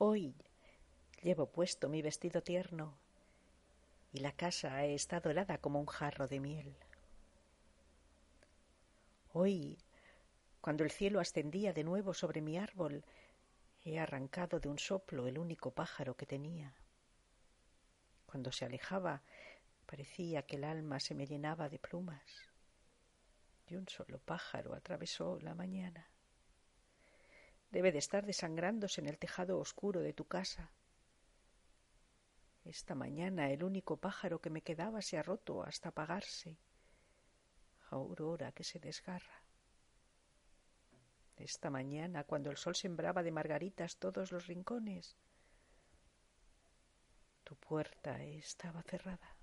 Hoy llevo puesto mi vestido tierno y la casa ha estado helada como un jarro de miel. Hoy, cuando el cielo ascendía de nuevo sobre mi árbol, he arrancado de un soplo el único pájaro que tenía. Cuando se alejaba, parecía que el alma se me llenaba de plumas. Y un solo pájaro atravesó la mañana. Debe de estar desangrándose en el tejado oscuro de tu casa. Esta mañana el único pájaro que me quedaba se ha roto hasta apagarse. Aurora que se desgarra. Esta mañana, cuando el sol sembraba de margaritas todos los rincones, tu puerta estaba cerrada.